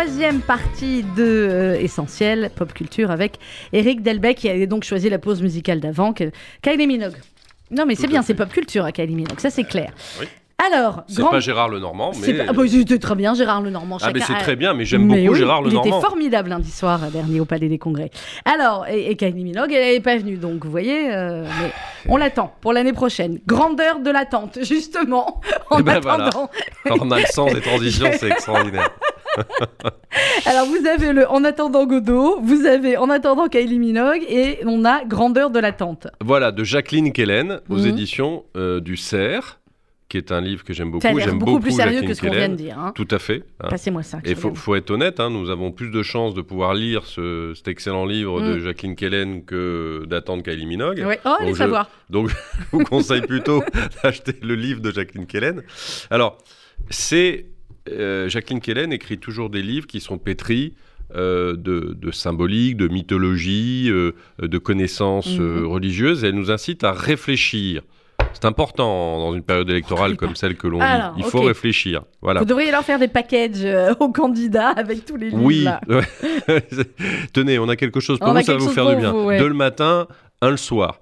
Troisième partie de euh, Essentiel Pop Culture avec Eric Delbecq qui a donc choisi la pause musicale d'avant, que Kylie Minogue. Non mais c'est bien, c'est pop culture à Kylie Minogue, ça c'est clair. Oui. Alors, C'est grand- pas Gérard Lenormand, c'est mais. pas- ah bah, c'était très bien Gérard Lenormand. Ah, mais chacun c'est très bien, mais j'aime beaucoup oui, Gérard Il était Lenormand. formidable lundi soir euh, dernier au Palais des Congrès. Alors, et, et Kylie Minogue, elle n'est pas venue, donc vous voyez, euh, mais on l'attend pour l'année prochaine. Grandeur de l'attente, justement, en Eh ben voilà. attendant. Quand on a le sens des transitions, c'est extraordinaire. Alors vous avez le En attendant Godot, vous avez En attendant Kylie Minogue et on a Grandeur de l'attente. Voilà, de Jacqueline Kellen aux Mhm. éditions euh, du Cerf, qui est un livre que j'aime beaucoup. J'aime beaucoup, plus sérieux Jacqueline que ce qu'on vient de dire. hein. Tout à fait. hein. Passez-moi ça. Et je faut, être honnête, hein, nous avons plus de chances de pouvoir lire ce, cet excellent livre de Mm. Jacqueline Kellen que d'attendre Kylie Minogue. Oh, je- savoir. Donc, je vous conseille plutôt d'acheter le livre de Jacqueline Kellen. Alors, c'est euh, Jacqueline Kellen écrit toujours des livres qui sont pétris euh, de, de symbolique, de mythologie, euh, de connaissances Mhm. religieuses. Et elle nous incite à réfléchir. C'est important dans une période électorale comme celle que l'on vit. Il faut réfléchir. Voilà. Vous devriez leur faire des packages euh, aux candidats avec tous les livres. Oui. là. Tenez, on a quelque chose pour On vous, ça va vous faire du bien. vous, ouais. Deux le matin, un le soir.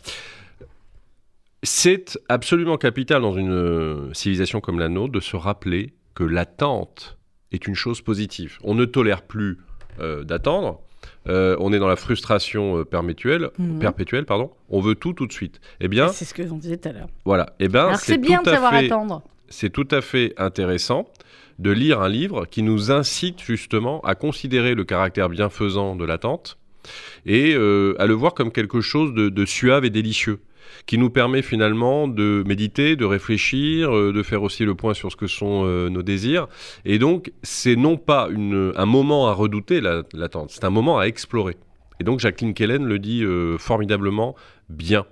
C'est absolument capital dans une civilisation comme la nôtre de se rappeler que l'attente est une chose positive. On ne tolère plus euh, d'attendre. Euh, on est dans la frustration euh, perpétuelle, Mhm. perpétuelle, pardon. On veut tout tout de suite. Eh bien, C'est ce que on disait tout à l'heure. voilà. Eh bien, c'est bien de savoir fait- attendre. c'est tout à fait intéressant de lire un livre qui nous incite justement à considérer le caractère bienfaisant de l'attente et euh, à le voir comme quelque chose de, de suave et délicieux qui nous permet finalement de méditer, de réfléchir, euh, de faire aussi le point sur ce que sont euh, nos désirs. Et donc, c'est non pas une- un moment à redouter, la- l'attente, c'est un moment à explorer. Et donc, Jacqueline Kellen le dit euh, formidablement bien.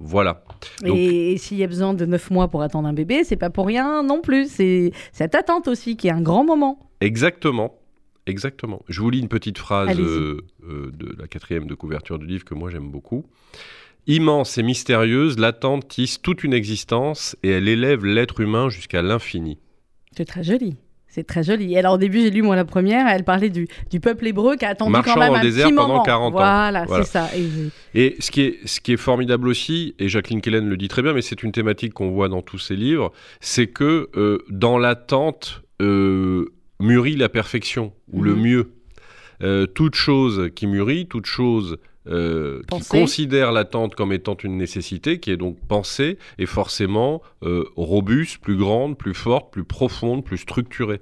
Voilà. Donc- Et, et s'il y a besoin de 9 mois pour attendre un bébé, c'est pas pour rien non plus. C'est cette attente aussi qui est un grand moment. Exactement. Exactement. Je vous lis une petite phrase euh, euh, de la quatrième de couverture du livre que moi j'aime beaucoup. Immense et mystérieuse, l'attente tisse toute une existence et elle élève l'être humain jusqu'à l'infini. C'est très joli. C'est très joli. Alors au début, j'ai lu moi la première, elle parlait du, du peuple hébreu qui a attendu Marchant quand même dans un désert petit pendant moment. 40 ans. Voilà, Voilà. c'est ça. Et ce qui, est, ce qui est formidable aussi, et Jacqueline Kellen le dit très bien, mais c'est une thématique qu'on voit dans tous ses livres, c'est que euh, dans l'attente euh, mûrit la perfection, ou le Mhm. mieux. Euh, toute chose qui mûrit, toute chose euh, qui considère l'attente comme étant une nécessité, qui est donc pensée, est forcément euh, robuste, plus grande, plus forte, plus profonde, plus structurée.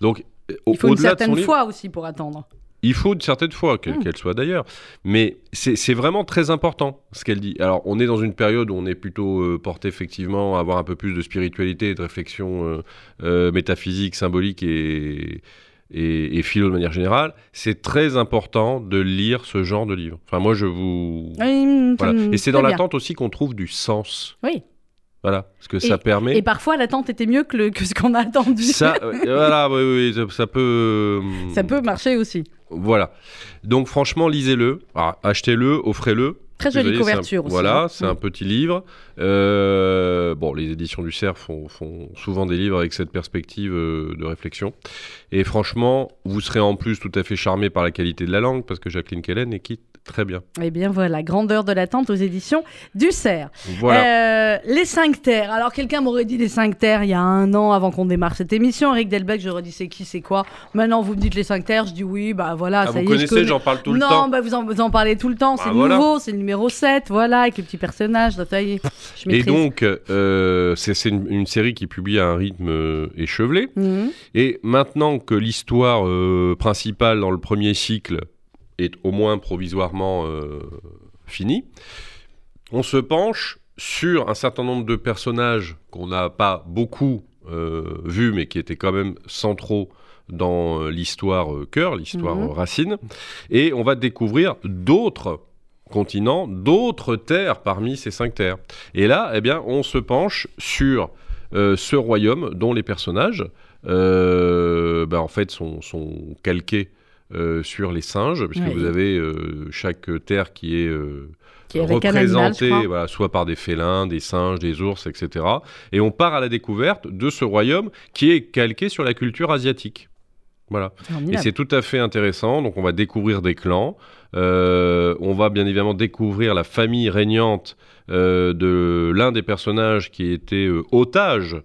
Donc, au- Il faut une certaine livre- foi aussi pour attendre. il faut une certaine fois, quelle Mm. qu'elle soit d'ailleurs. Mais c'est vraiment très important ce qu'elle dit. Alors, on est dans une période où on est plutôt euh, porté effectivement à avoir un peu plus de spiritualité et de réflexion métaphysique, symbolique et, et, et philo de manière générale. C'est très important de lire ce genre de livre. Enfin, moi, je vous. Oui, Voilà. hum, Et c'est dans l'attente aussi qu'on trouve du sens. Oui. Voilà. Parce que ça permet. Et parfois, l'attente était mieux que, le- que ce qu'on a attendu. Ça, euh, voilà, oui, oui, ça, peut. Ça peut marcher aussi. Voilà. Donc franchement, lisez-le, Alors, achetez-le, offrez-le. Très jolie voyez, c'est un- couverture aussi. Voilà, hein. c'est un petit livre. Euh, bon, les éditions du Cerf font, font souvent des livres avec cette perspective euh, de réflexion. Et franchement, vous serez en plus tout à fait charmé par la qualité de la langue parce que Jacqueline Kellen écrit très bien. Eh bien voilà, Grandeur de l'attente aux éditions du Cerf. Voilà. Euh, les cinq terres. Alors quelqu'un m'aurait dit les cinq terres il y a un an avant qu'on démarre cette émission. Eric Delbecq, j'aurais dit c'est qui, c'est quoi? Maintenant vous me dites les cinq terres, je dis oui, bah voilà, Ah, ça vous y connaissez, connais. j'en parle tout le non, temps. bah vous en, vous en parlez tout le temps, Bah, c'est voilà. nouveau, c'est le numéro 7, voilà, avec les petits personnages, ça y est, je Et donc, euh, c'est une, une série qui publie à un rythme euh, échevelé. Mhm. Et maintenant que l'histoire principale dans le premier cycle est au moins provisoirement euh, finie, on se penche sur un certain nombre de personnages qu'on n'a pas beaucoup euh, vus, mais qui étaient quand même centraux dans euh, l'histoire cœur, l'histoire Mhm. racine, et on va découvrir d'autres continents, d'autres terres parmi ces cinq terres. Et là, eh bien, on se penche sur euh, ce royaume dont les personnages, euh, bah, en fait, sont, sont calqués sur les singes, puisque Oui. vous avez euh, chaque terre qui est euh, avec un animal, voilà, soit par des félins, des singes, des ours, etc. Et on part à la découverte de ce royaume qui est calqué sur la culture asiatique. Voilà. Et c'est tout à fait intéressant. Donc, on va découvrir des clans. Euh, on va bien évidemment découvrir la famille régnante euh, de l'un des personnages qui était euh, otage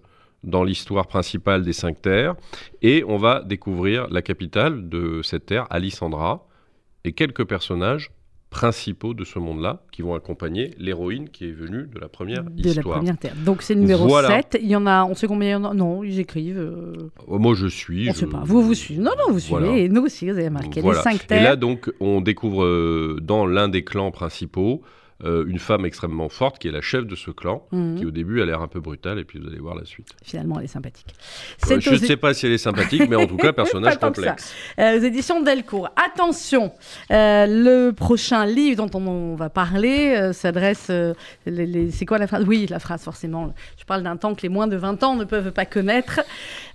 dans l'histoire principale des cinq terres. Et on va découvrir la capitale de cette terre, Alissandra, et quelques personnages principaux de ce monde-là qui vont accompagner l'héroïne qui est venue de la première de histoire. la première terre. Donc c'est le numéro Voilà. 7. Il y en a, on sait combien il y en a? Non, ils écrivent. euh, Oh, Moi, je suis. on je- sait pas. Vous, vous suivez. Non, non, vous suivez. Voilà. Et nous aussi, vous avez marqué Voilà. les 5 Et terres. là, donc, on découvre euh, dans l'un des clans principaux euh, une femme extrêmement forte qui est la chef de ce clan, Mhm. qui au début a l'air un peu brutale, et puis vous allez voir la suite. Finalement, elle est sympathique. Euh, je ne sais pas si elle est sympathique, mais en tout cas, personnage complexe. Euh, aux éditions Delcourt. Attention, euh, le prochain livre dont on, on va parler s'adresse. les- les- c'est quoi la phrase? Oui, la phrase, forcément. Je parle d'un temps que les moins de 20 ans ne peuvent pas connaître.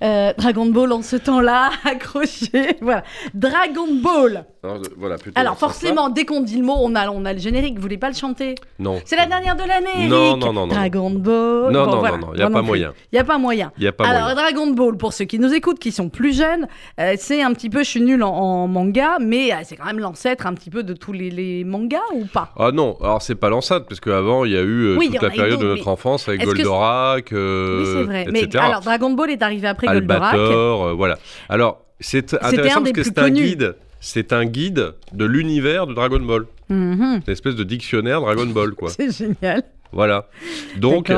Dragon Ball en ce temps-là, accroché. voilà. Dragon Ball. Alors, voilà, plutôt Alors, forcément, dès qu'on dit le mot, on a, on a le générique. Vous voulez pas le chanter Non. C'est la dernière de l'année, Non, Eric. non, non, non. Dragon Ball. Non, Bon, non, voilà. non, non, il n'y a pas moyen. Il n'y a pas moyen. Il n'y a pas Alors, moyen. Dragon Ball, pour ceux qui nous écoutent, qui sont plus jeunes, euh, c'est un petit peu, je suis nulle en, en manga, mais euh, c'est quand même l'ancêtre un petit peu de tous les, les mangas ou pas? Ah non, alors c'est pas l'ancêtre, parce qu'avant, il y a eu euh, Oui, toute la période de notre mais enfance avec Goldorak, euh, Oui, c'est vrai. Mais etc. alors, Dragon Ball est arrivé après Goldorak. Albator, euh, voilà. Alors, c'est intéressant parce que c'est un guide. C'est un guide de l'univers de Dragon Ball. Mhm. Une espèce de dictionnaire Dragon Ball, quoi. C'est génial. Voilà. Donc,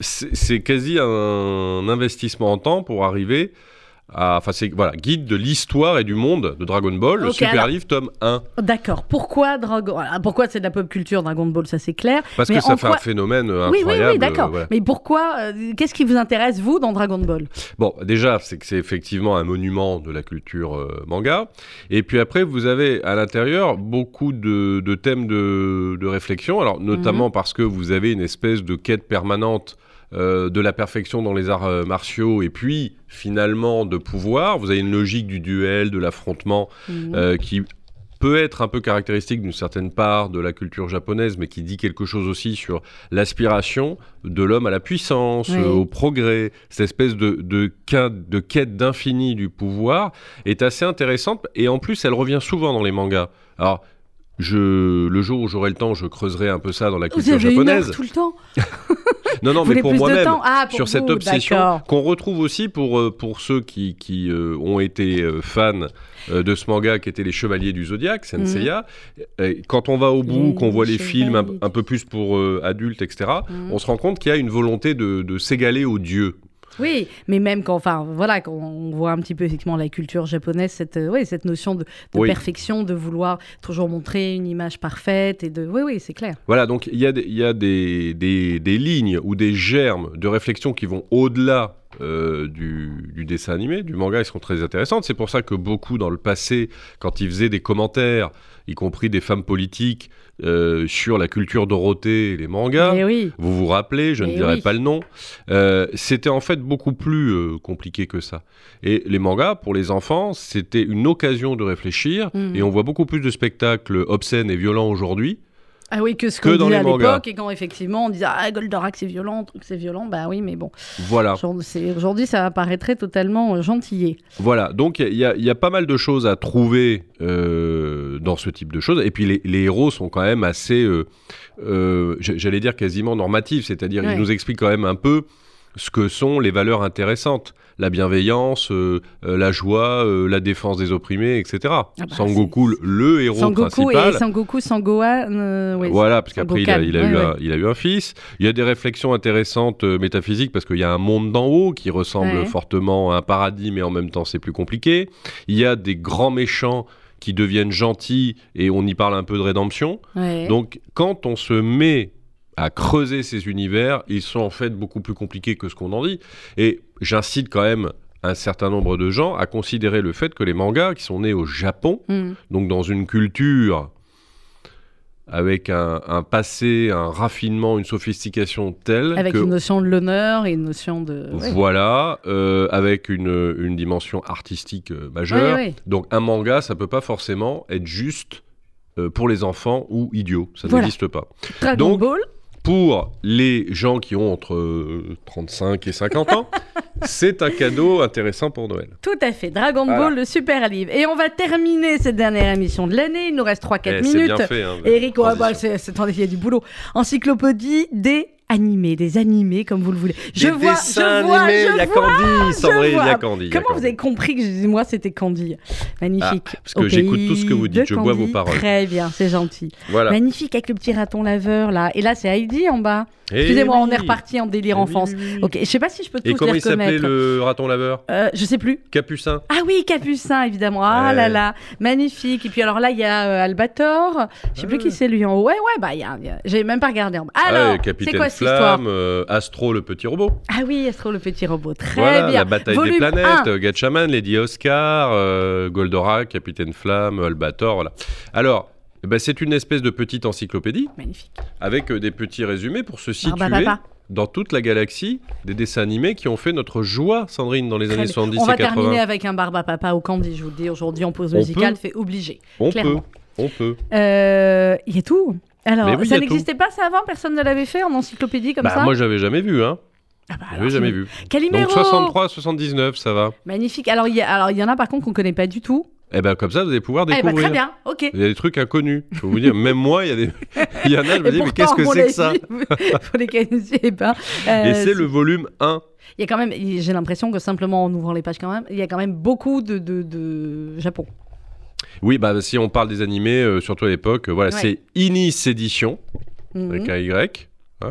c'est quasi un investissement en temps pour arriver à. Enfin, c'est voilà, guide de l'histoire et du monde de Dragon Ball, le Ok, super alors- livre, tome 1. D'accord. Pourquoi Dragon Pourquoi c'est de la pop culture Dragon Ball, ça c'est clair. Parce Mais que ça fait quoi- un phénomène euh, Oui, oui, incroyable. oui, d'accord. euh, voilà. Mais pourquoi euh, Qu'est-ce qui vous intéresse, vous, dans Dragon Ball? Bon, déjà, c'est que c'est effectivement un monument de la culture euh, manga. Et puis après, vous avez à l'intérieur beaucoup de, de thèmes de, de réflexion. Alors, notamment Mhm. parce que vous avez une espèce de quête permanente euh, de la perfection dans les arts euh, martiaux et puis finalement de pouvoir. Vous avez une logique du duel, de l'affrontement Mhm. euh, qui peut être un peu caractéristique d'une certaine part de la culture japonaise, mais qui dit quelque chose aussi sur l'aspiration de l'homme à la puissance, Oui. euh, au progrès. Cette espèce de, de, quête d'infini du pouvoir est assez intéressante, et en plus, elle revient souvent dans les mangas. Alors, je, le jour où j'aurai le temps, je creuserai un peu ça dans la Vous culture avez une heure japonaise. tout le temps Non, non, mais pour moi-même Ah, sur cette obsession qu'on retrouve aussi pour, euh, pour ceux qui, qui euh, ont été euh, fans de ce manga qui étaient les Chevaliers du Zodiaque, Senseiya. Euh, quand on va au bout, Mhm. Qu'on voit les films un, peu plus pour euh, adultes, etc., Mhm. on se rend compte qu'il y a une volonté de, de s'égaler aux dieux. Oui, mais même quand, enfin, voilà, quand on voit un petit peu effectivement la culture japonaise, cette, euh, oui, cette notion de, de Oui. perfection, de vouloir toujours montrer une image parfaite et de, oui, oui, c'est clair. Voilà, donc il y a, des, y a des, des- des lignes ou des germes de réflexion qui vont au-delà euh, du, du dessin animé, du manga, ils sont très intéressantes. C'est pour ça que beaucoup dans le passé, quand ils faisaient des commentaires, y compris des femmes politiques, euh, sur la culture Dorothée et les mangas, oui, vous vous rappelez, je ne Mais dirai oui. pas le nom, euh, c'était en fait beaucoup plus euh, compliqué que ça. Et les mangas, pour les enfants, c'était une occasion de réfléchir, Mhm. et on voit beaucoup plus de spectacles obscènes et violents aujourd'hui ah oui, que ce qu'on dans disait à l'époque et quand effectivement on disait ah Goldorak c'est violent, truc c'est violent, bah oui, mais bon, Voilà. Aujourd'hui, ça apparaîtrait totalement euh, gentillé. Voilà, donc il y, y a pas mal de choses à trouver euh, dans ce type de choses. Et puis les, les héros sont quand même assez, euh, euh, j'allais dire quasiment normatifs, c'est-à-dire Ouais. ils nous expliquent quand même un peu ce que sont les valeurs intéressantes. La bienveillance, euh, euh, la joie, euh, la défense des opprimés, etc. bah, Sangoku, le héros Sangoku principal. et Sangoku ouais, Voilà, parce qu'après, il a, Sangokan, il, a ouais, eu ouais. un, il a eu un fils. Il y a des réflexions intéressantes métaphysiques parce qu'il y a un monde d'en haut qui ressemble fortement à un paradis, mais en même temps, c'est plus compliqué. Il y a des grands méchants qui deviennent gentils et on y parle un peu de rédemption. Donc, quand on se met à creuser ces univers, ils sont en fait beaucoup plus compliqués que ce qu'on en dit. Et j'incite quand même un certain nombre de gens à considérer le fait que les mangas qui sont nés au Japon, Hmm. donc dans une culture avec un, un passé, un raffinement, une sophistication telle Avec que une notion de l'honneur et une notion de. ouais. voilà, euh, avec une, une dimension artistique euh, majeure. Ouais, ouais. Donc un manga, ça peut pas forcément être juste euh, pour les enfants ou idiot, ça Voilà. n'existe pas. Dragon Donc- Ball, Pour les gens qui ont entre euh, 35 et 50 ans, c'est un cadeau intéressant pour Noël. tout à fait. Dragon Voilà. Ball, le super livre. Et on va terminer cette dernière émission de l'année. Il nous reste 3-4 Eh, c'est minutes. bien fait. hein, Eric, transition. bah, c'est, c'est- attendez, il y a du boulot. Encyclopédie des animés, des animés comme vous le voulez. Je Des vois, dessins je vois, animés, je il y a vois. Candy, Sandrine, il y a Candy. Comment vous avez compris que moi c'était Candy Magnifique. Ah, parce que j'écoute tout ce que vous dites, je bois Candy. vos paroles. Très bien, c'est gentil. Voilà. Magnifique avec le petit raton laveur là. Et là c'est Heidi en bas. Eh Excusez-moi, on est reparti en délire Eh oui, enfance. oui. Ok, je sais pas si je peux Et tous comment les il s'appelait reconnaître. le raton laveur? Euh, je sais plus. Capucin. Ah oui, Capucin, évidemment. Ah Ouais. là là, magnifique. Et puis alors là, il y a euh, Albator. Je sais plus Ah. qui c'est lui en haut. Ouais, ouais, bah, il y a, y a- j'ai même pas regardé en bas. Ah Alors, ouais, c'est quoi Flamme, euh, Astro le petit robot. Ah oui, Astro le petit robot. Très voilà, bien. la bataille Volume des planètes, 1. euh, Gatchaman, Lady Oscar, euh, Goldorak, Capitaine Flamme, Albator, voilà. Alors, eh ben, c'est une espèce de petite encyclopédie Magnifique. avec euh, des petits résumés pour se situer Barbapapa. dans toute la galaxie des dessins animés qui ont fait notre joie, Sandrine, dans les Très années bien. 70 On va et 80. terminer avec un barbe à papa au Candy, je vous le dis. Aujourd'hui, en pause On musicale, fait obligé. On clairement. peut, on peut. Euh, Il y a tout. Alors, oui, ça n'existait pas ça avant? Personne ne l'avait fait en encyclopédie comme Bah, ça? moi, j'avais jamais vu, hein. Ah bah, alors, jamais vu. Calimero Donc 63, 79, ça va. Magnifique. Alors, il y, y en a par contre qu'on connaît pas du tout. Eh ben comme ça, vous allez pouvoir Eh ben, découvrir. très bien, ok. Il y a des trucs inconnus. Je peux vous dire, même moi, il y a des, il y en a, je me Et dis, mais qu'est-ce que c'est que ça? Pour les connaissiez pas. Euh, Et c'est le volume 1. Il y a quand même, j'ai l'impression que simplement en ouvrant les pages quand même, il y a quand même beaucoup de, de, de Japon. Oui, bah si on parle des animés, euh, surtout à l'époque, euh, voilà, Ouais. c'est Inis Édition, Mhm. avec un Y. hein.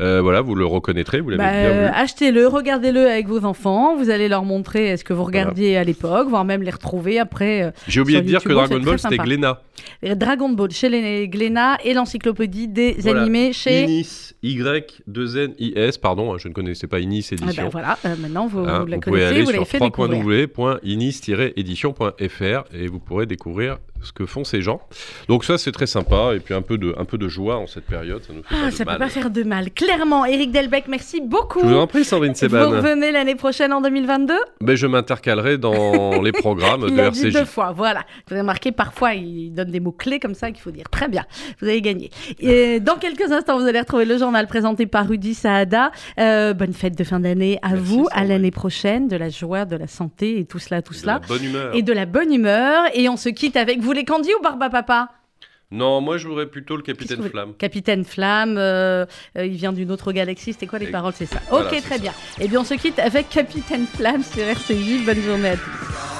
Euh, voilà, vous le reconnaîtrez, vous l'avez Bah, bien euh, vu. achetez-le, regardez-le avec vos enfants. Vous allez leur montrer ce que vous regardiez à l'époque, voire même les retrouver après. euh, J'ai oublié de dire que Dragon Ball, c'était. Glénat. Dragon Ball chez Glénat et l'encyclopédie des Voilà. animés chez. Inis, Y-2-N-I-S, pardon, hein, je ne connaissais pas Inis Ah Édition. bah voilà, euh, maintenant vous, Hein, vous la vous pouvez connaissez, aller vous l'avez fait découvrir. www.inis-édition.fr et vous pourrez découvrir ce que font ces gens. Donc ça, c'est très sympa. Et puis un peu de, un peu de joie en cette période, ça nous fait pas Ah, de mal. peut pas faire de mal. Clairement, Eric Delbecq, merci beaucoup. Je vous en prie, Sandrine Vous Seban. revenez l'année prochaine en 2022 Ben, je m'intercalerai dans les programmes Il de dit RCJ. deux fois, voilà. Vous avez remarqué, parfois, il donne des mots-clés comme ça qu'il faut dire. Très bien, vous avez gagné. Et dans quelques instants, vous allez retrouver le journal présenté par Rudy Saada. Euh, bonne fête de fin d'année à Merci, vous, à l'année prochaine, de la joie, de la santé et tout cela, tout De cela. la bonne humeur. Et de la bonne humeur. Et on se quitte avec vous les Candy ou Barba Papa? Non, moi, je voudrais plutôt le Capitaine Flamme. Capitaine Flamme, euh, euh, il vient d'une autre galaxie, c'était quoi les Et- paroles? C'est ça. Voilà, ok, très ça. bien. Et bien on se quitte avec Capitaine Flamme sur RCJ. Bonne journée à tous.